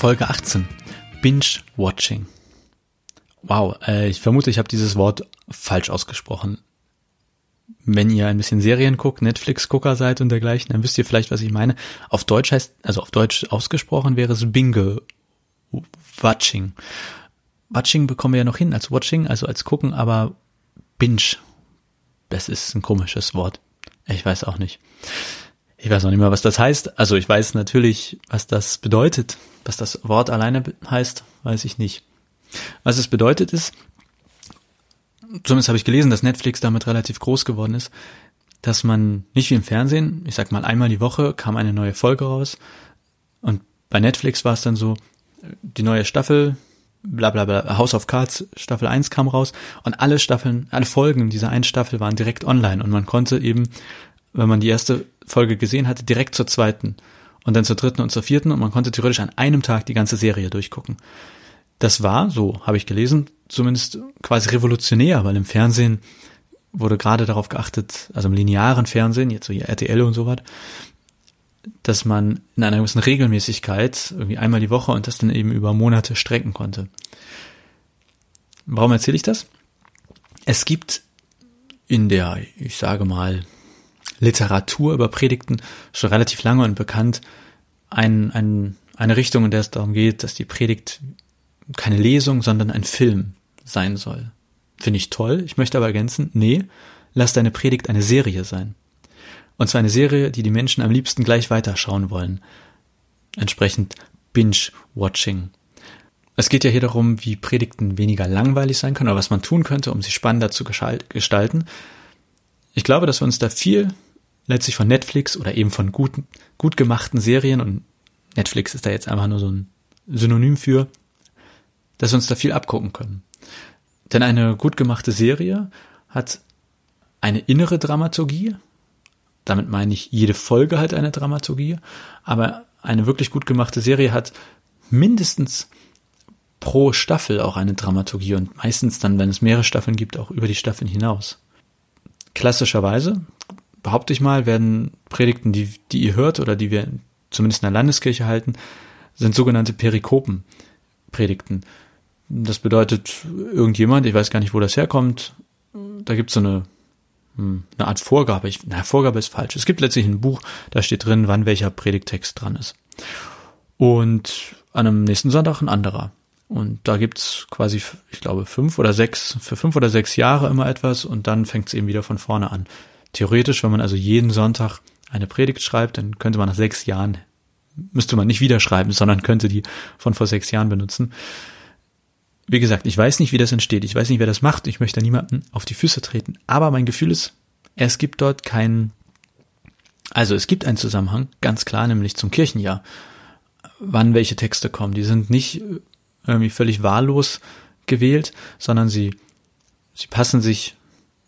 Folge 18. Binge-Watching. Wow, äh, ich vermute, ich habe dieses Wort falsch ausgesprochen. Wenn ihr ein bisschen Serien guckt, Netflix-Gucker seid und dergleichen, dann wisst ihr vielleicht, was ich meine. Auf Deutsch heißt, also auf Deutsch ausgesprochen wäre es Binge. Watching. Watching bekommen wir ja noch hin als Watching, also als gucken, aber Binge. Das ist ein komisches Wort. Ich weiß auch nicht. Ich weiß noch nicht mal, was das heißt. Also ich weiß natürlich, was das bedeutet. Was das Wort alleine heißt, weiß ich nicht. Was es bedeutet ist, zumindest habe ich gelesen, dass Netflix damit relativ groß geworden ist, dass man nicht wie im Fernsehen, ich sag mal einmal die Woche kam eine neue Folge raus und bei Netflix war es dann so, die neue Staffel, bla bla bla, House of Cards Staffel 1 kam raus und alle Staffeln, alle Folgen dieser einen Staffel waren direkt online und man konnte eben wenn man die erste Folge gesehen hatte, direkt zur zweiten und dann zur dritten und zur vierten und man konnte theoretisch an einem Tag die ganze Serie durchgucken. Das war, so habe ich gelesen, zumindest quasi revolutionär, weil im Fernsehen wurde gerade darauf geachtet, also im linearen Fernsehen, jetzt so hier RTL und so was, dass man in einer gewissen Regelmäßigkeit, irgendwie einmal die Woche und das dann eben über Monate strecken konnte. Warum erzähle ich das? Es gibt in der, ich sage mal, Literatur über Predigten schon relativ lange und bekannt ein, ein, eine Richtung, in der es darum geht, dass die Predigt keine Lesung, sondern ein Film sein soll. Finde ich toll. Ich möchte aber ergänzen, nee, lass deine Predigt eine Serie sein. Und zwar eine Serie, die die Menschen am liebsten gleich weiterschauen wollen. Entsprechend Binge-Watching. Es geht ja hier darum, wie Predigten weniger langweilig sein können, oder was man tun könnte, um sie spannender zu gestalten. Ich glaube, dass wir uns da viel letztlich von Netflix oder eben von guten, gut gemachten Serien und Netflix ist da jetzt einfach nur so ein Synonym für, dass wir uns da viel abgucken können. Denn eine gut gemachte Serie hat eine innere Dramaturgie, damit meine ich, jede Folge hat eine Dramaturgie, aber eine wirklich gut gemachte Serie hat mindestens pro Staffel auch eine Dramaturgie und meistens dann, wenn es mehrere Staffeln gibt, auch über die Staffeln hinaus. Klassischerweise behaupte ich mal, werden Predigten, die, die ihr hört oder die wir zumindest in der Landeskirche halten, sind sogenannte Perikopen-Predigten. Das bedeutet, irgendjemand, ich weiß gar nicht, wo das herkommt, da gibt es so eine, hm, eine Art Vorgabe. Ich, na, Vorgabe ist falsch. Es gibt letztlich ein Buch, da steht drin, wann welcher Predigtext dran ist. Und an einem nächsten Sonntag ein anderer. Und da gibt's quasi, ich glaube, fünf oder sechs, für fünf oder sechs Jahre immer etwas und dann fängt es eben wieder von vorne an. Theoretisch, wenn man also jeden Sonntag eine Predigt schreibt, dann könnte man nach sechs Jahren, müsste man nicht wieder schreiben, sondern könnte die von vor sechs Jahren benutzen. Wie gesagt, ich weiß nicht, wie das entsteht. Ich weiß nicht, wer das macht. Ich möchte niemanden auf die Füße treten. Aber mein Gefühl ist, es gibt dort keinen, also es gibt einen Zusammenhang, ganz klar, nämlich zum Kirchenjahr. Wann welche Texte kommen. Die sind nicht irgendwie völlig wahllos gewählt, sondern sie, sie passen sich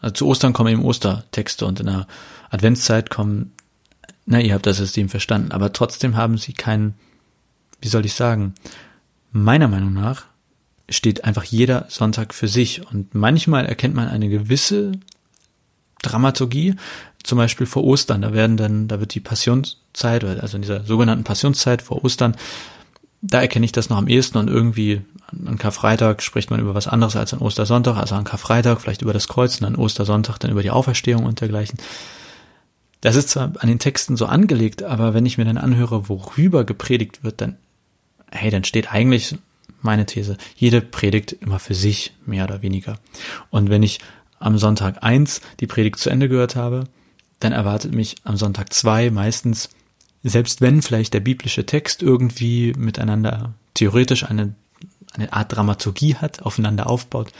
also zu Ostern kommen eben Ostertexte und in der Adventszeit kommen, na, ihr habt das System verstanden, aber trotzdem haben sie keinen, wie soll ich sagen, meiner Meinung nach steht einfach jeder Sonntag für sich. Und manchmal erkennt man eine gewisse Dramaturgie, zum Beispiel vor Ostern, da werden dann, da wird die Passionszeit, also in dieser sogenannten Passionszeit vor Ostern, da erkenne ich das noch am ehesten und irgendwie an Karfreitag spricht man über was anderes als an Ostersonntag, also an Karfreitag vielleicht über das Kreuz und an Ostersonntag dann über die Auferstehung und dergleichen. Das ist zwar an den Texten so angelegt, aber wenn ich mir dann anhöre, worüber gepredigt wird, dann, hey, dann steht eigentlich meine These, jede Predigt immer für sich, mehr oder weniger. Und wenn ich am Sonntag eins die Predigt zu Ende gehört habe, dann erwartet mich am Sonntag zwei meistens selbst wenn vielleicht der biblische Text irgendwie miteinander theoretisch eine, eine Art Dramaturgie hat, aufeinander aufbaut,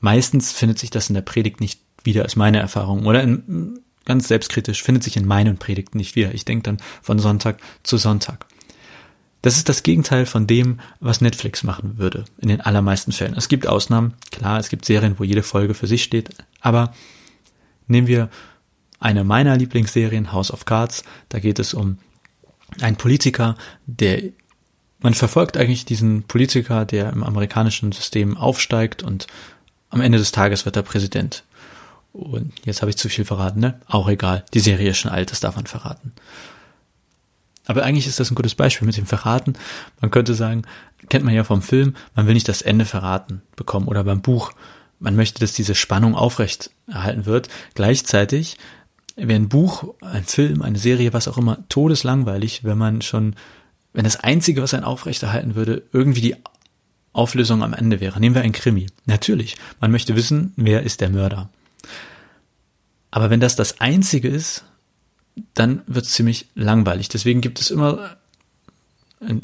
meistens findet sich das in der Predigt nicht wieder, ist meine Erfahrung. Oder in, ganz selbstkritisch, findet sich in meinen Predigten nicht wieder. Ich denke dann von Sonntag zu Sonntag. Das ist das Gegenteil von dem, was Netflix machen würde, in den allermeisten Fällen. Es gibt Ausnahmen, klar, es gibt Serien, wo jede Folge für sich steht, aber nehmen wir eine meiner Lieblingsserien, House of Cards, da geht es um einen Politiker, der man verfolgt eigentlich diesen Politiker, der im amerikanischen System aufsteigt und am Ende des Tages wird er Präsident. Und jetzt habe ich zu viel verraten, ne? Auch egal. Die Serie ist schon alt, das darf man verraten. Aber eigentlich ist das ein gutes Beispiel mit dem Verraten. Man könnte sagen, kennt man ja vom Film, man will nicht das Ende verraten bekommen oder beim Buch. Man möchte, dass diese Spannung aufrecht erhalten wird. Gleichzeitig wäre ein Buch, ein Film, eine Serie, was auch immer, todeslangweilig, wenn man schon, wenn das Einzige, was einen aufrechterhalten würde, irgendwie die Auflösung am Ende wäre. Nehmen wir ein Krimi. Natürlich, man möchte wissen, wer ist der Mörder. Aber wenn das das Einzige ist, dann wird es ziemlich langweilig. Deswegen gibt es immer,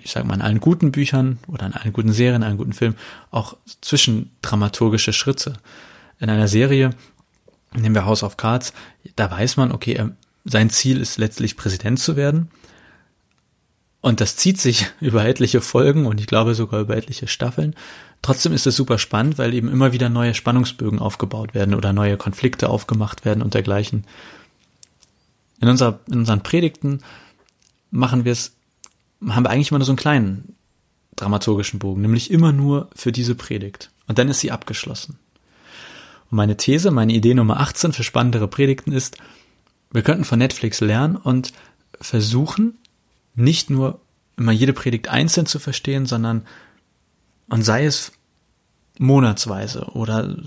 ich sage mal, in allen guten Büchern oder in allen guten Serien, in allen guten Filmen auch zwischendramaturgische Schritte. In einer Serie, nehmen wir House of Cards, da weiß man, okay, sein Ziel ist letztlich Präsident zu werden. Und das zieht sich über etliche Folgen und ich glaube sogar über etliche Staffeln. Trotzdem ist es super spannend, weil eben immer wieder neue Spannungsbögen aufgebaut werden oder neue Konflikte aufgemacht werden und dergleichen. In, unserer, in unseren Predigten machen wir es, haben wir eigentlich immer nur so einen kleinen dramaturgischen Bogen, nämlich immer nur für diese Predigt. Und dann ist sie abgeschlossen. Und meine These, meine Idee Nummer 18 für spannendere Predigten ist, wir könnten von Netflix lernen und versuchen, nicht nur immer jede Predigt einzeln zu verstehen, sondern und sei es monatsweise oder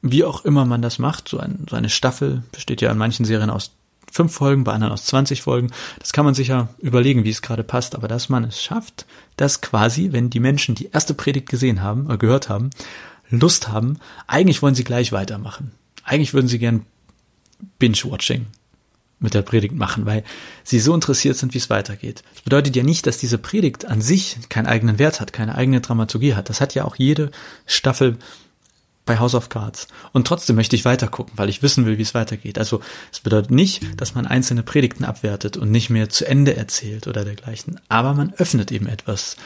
wie auch immer man das macht, so, ein, so eine Staffel besteht ja in manchen Serien aus fünf Folgen, bei anderen aus 20 Folgen. Das kann man sich ja überlegen, wie es gerade passt, aber dass man es schafft, dass quasi, wenn die Menschen die erste Predigt gesehen haben, oder gehört haben, Lust haben, eigentlich wollen sie gleich weitermachen. Eigentlich würden sie gern Binge-Watching mit der Predigt machen, weil sie so interessiert sind, wie es weitergeht. Das bedeutet ja nicht, dass diese Predigt an sich keinen eigenen Wert hat, keine eigene Dramaturgie hat. Das hat ja auch jede Staffel bei House of Cards. Und trotzdem möchte ich weitergucken, weil ich wissen will, wie es weitergeht. Also es bedeutet nicht, dass man einzelne Predigten abwertet und nicht mehr zu Ende erzählt oder dergleichen. Aber man öffnet eben etwas.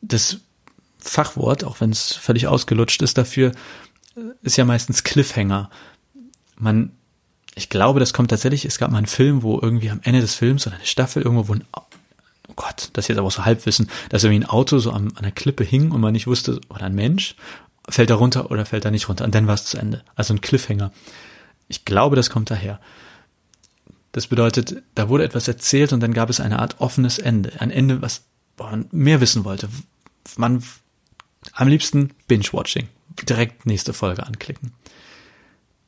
Das Fachwort, auch wenn es völlig ausgelutscht ist dafür, ist ja meistens Cliffhanger. Man ich glaube, das kommt tatsächlich, es gab mal einen Film, wo irgendwie am Ende des Films oder eine Staffel irgendwo, wo ein, oh Gott, das ist jetzt aber so Halbwissen, dass irgendwie ein Auto so an, an einer Klippe hing und man nicht wusste, oder ein Mensch, fällt er runter oder fällt er nicht runter. Und dann war es zu Ende. Also ein Cliffhanger. Ich glaube, das kommt daher. Das bedeutet, da wurde etwas erzählt und dann gab es eine Art offenes Ende. Ein Ende, was man mehr wissen wollte. Man am liebsten Binge-Watching. Direkt nächste Folge anklicken.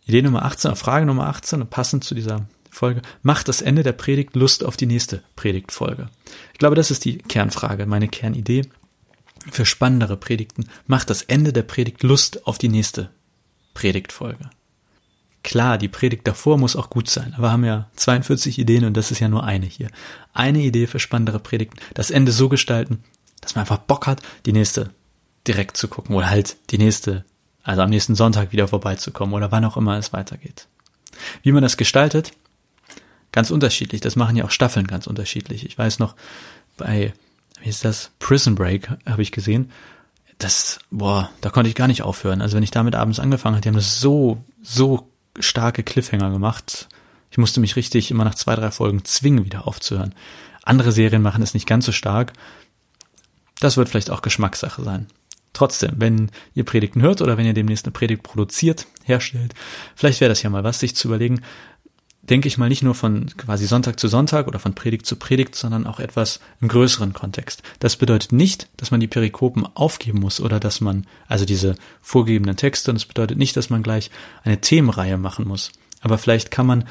Idee Nummer 18, Frage Nummer 18, passend zu dieser Folge, macht das Ende der Predigt Lust auf die nächste Predigtfolge? Ich glaube, das ist die Kernfrage, meine Kernidee für spannendere Predigten. Macht das Ende der Predigt Lust auf die nächste Predigtfolge? Klar, die Predigt davor muss auch gut sein, aber wir haben ja 42 Ideen und das ist ja nur eine hier. Eine Idee für spannendere Predigten, das Ende so gestalten, dass man einfach Bock hat, die nächste direkt zu gucken oder halt die nächste also am nächsten Sonntag wieder vorbeizukommen oder wann auch immer es weitergeht. Wie man das gestaltet, ganz unterschiedlich. Das machen ja auch Staffeln ganz unterschiedlich. Ich weiß noch, bei, wie ist das? Prison Break habe ich gesehen. Das, boah, da konnte ich gar nicht aufhören. Also wenn ich damit abends angefangen hatte, die haben das so, so starke Cliffhanger gemacht. Ich musste mich richtig immer nach zwei, drei Folgen zwingen, wieder aufzuhören. Andere Serien machen es nicht ganz so stark. Das wird vielleicht auch Geschmackssache sein. Trotzdem, wenn ihr Predigten hört oder wenn ihr demnächst eine Predigt produziert, herstellt, vielleicht wäre das ja mal was, sich zu überlegen, denke ich mal nicht nur von quasi Sonntag zu Sonntag oder von Predigt zu Predigt, sondern auch etwas im größeren Kontext. Das bedeutet nicht, dass man die Perikopen aufgeben muss oder dass man, also diese vorgegebenen Texte, und das bedeutet nicht, dass man gleich eine Themenreihe machen muss. Aber vielleicht kann man,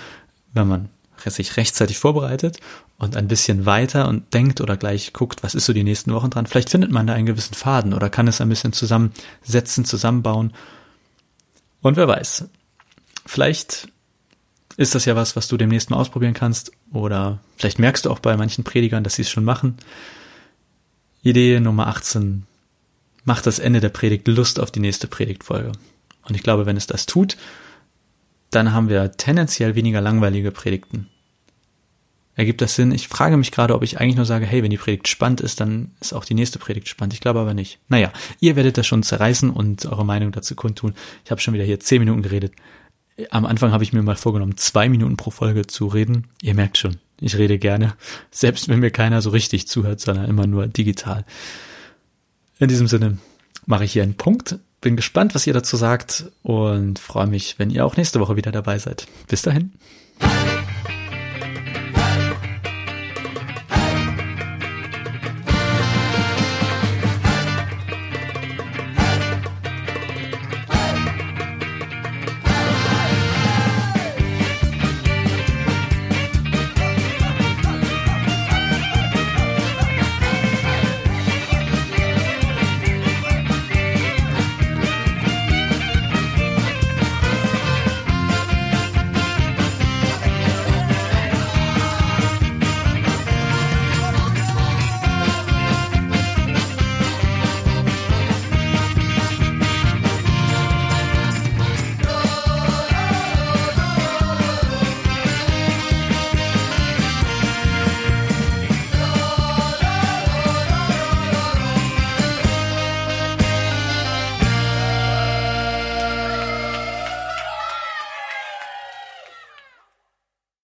wenn man sich rechtzeitig vorbereitet und ein bisschen weiter und denkt oder gleich guckt, was ist so die nächsten Wochen dran, vielleicht findet man da einen gewissen Faden oder kann es ein bisschen zusammensetzen, zusammenbauen. Und wer weiß, vielleicht ist das ja was, was du demnächst mal ausprobieren kannst oder vielleicht merkst du auch bei manchen Predigern, dass sie es schon machen. Idee Nummer 18 macht das Ende der Predigt Lust auf die nächste Predigtfolge. Und ich glaube, wenn es das tut, dann haben wir tendenziell weniger langweilige Predigten. Ergibt das Sinn? Ich frage mich gerade, ob ich eigentlich nur sage, hey, wenn die Predigt spannend ist, dann ist auch die nächste Predigt spannend. Ich glaube aber nicht. Naja, ihr werdet das schon zerreißen und eure Meinung dazu kundtun. Ich habe schon wieder hier zehn Minuten geredet. Am Anfang habe ich mir mal vorgenommen, zwei Minuten pro Folge zu reden. Ihr merkt schon, ich rede gerne, selbst wenn mir keiner so richtig zuhört, sondern immer nur digital. In diesem Sinne mache ich hier einen Punkt. Bin gespannt, was ihr dazu sagt und freue mich, wenn ihr auch nächste Woche wieder dabei seid. Bis dahin.